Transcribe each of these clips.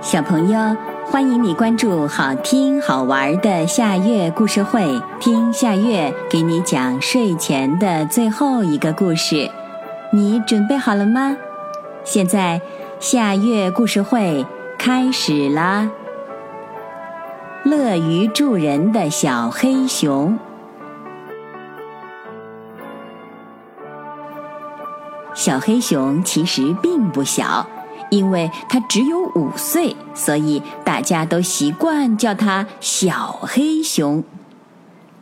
小朋友，欢迎你关注好听好玩的夏月故事会，听夏月给你讲睡前的最后一个故事。你准备好了吗？现在夏月故事会开始啦！乐于助人的小黑熊，小黑熊其实并不小。因为它只有五岁，所以大家都习惯叫它小黑熊。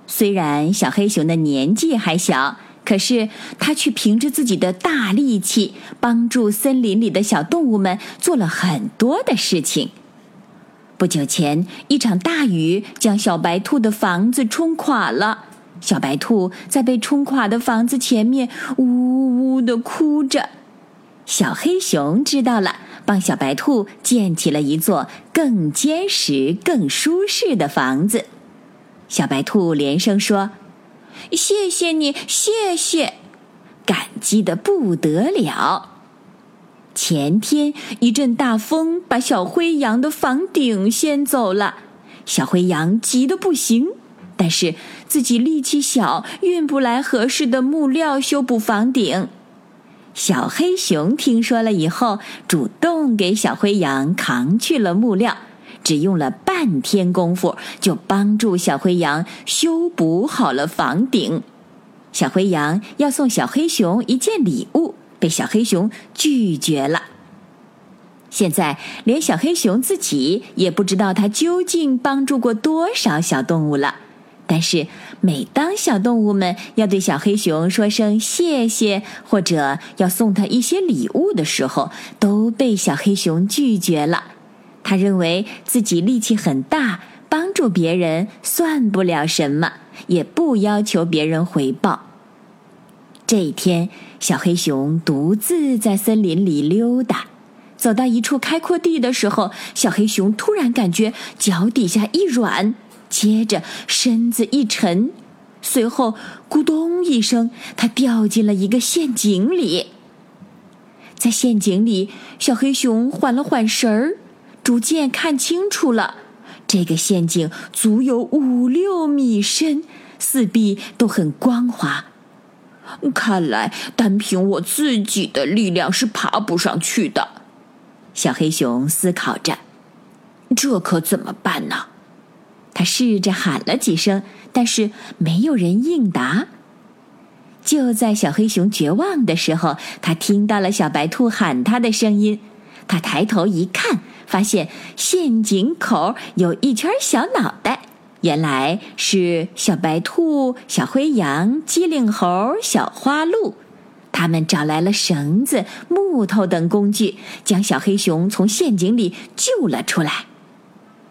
虽然小黑熊的年纪还小，可是它却凭着自己的大力气，帮助森林里的小动物们做了很多的事情。不久前，一场大雨将小白兔的房子冲垮了，小白兔在被冲垮的房子前面呜呜的哭着。小黑熊知道了，帮小白兔建起了一座更坚实、更舒适的房子。小白兔连声说：“谢谢你，谢谢！”感激的不得了。前天一阵大风把小灰羊的房顶掀走了，小灰羊急得不行，但是自己力气小，运不来合适的木料修补房顶。小黑熊听说了以后，主动给小灰羊扛去了木料，只用了半天功夫，就帮助小灰羊修补好了房顶。小灰羊要送小黑熊一件礼物，被小黑熊拒绝了。现在连小黑熊自己也不知道他究竟帮助过多少小动物了。但是，每当小动物们要对小黑熊说声谢谢，或者要送他一些礼物的时候，都被小黑熊拒绝了。他认为自己力气很大，帮助别人算不了什么，也不要求别人回报。这一天，小黑熊独自在森林里溜达，走到一处开阔地的时候，小黑熊突然感觉脚底下一软。接着身子一沉，随后咕咚一声，他掉进了一个陷阱里。在陷阱里，小黑熊缓了缓神儿，逐渐看清楚了，这个陷阱足有五六米深，四壁都很光滑。看来单凭我自己的力量是爬不上去的。小黑熊思考着，这可怎么办呢？他试着喊了几声，但是没有人应答。就在小黑熊绝望的时候，他听到了小白兔喊他的声音。他抬头一看，发现陷阱口有一圈小脑袋，原来是小白兔、小灰羊、机灵猴、小花鹿。他们找来了绳子、木头等工具，将小黑熊从陷阱里救了出来。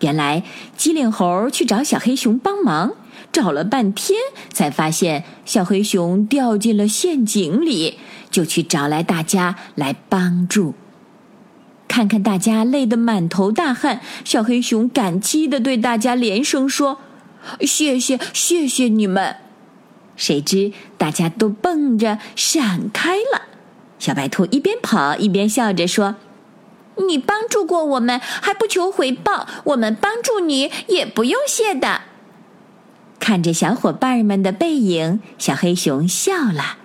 原来机灵猴去找小黑熊帮忙，找了半天才发现小黑熊掉进了陷阱里，就去找来大家来帮助。看看大家累得满头大汗，小黑熊感激地对大家连声说：“谢谢，谢谢你们！”谁知大家都蹦着闪开了。小白兔一边跑一边笑着说。你帮助过我们，还不求回报，我们帮助你也不用谢的。看着小伙伴们的背影，小黑熊笑了。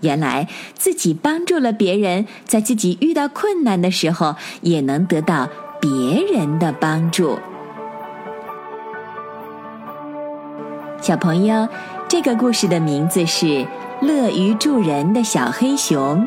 原来自己帮助了别人，在自己遇到困难的时候，也能得到别人的帮助。小朋友，这个故事的名字是《乐于助人的小黑熊》。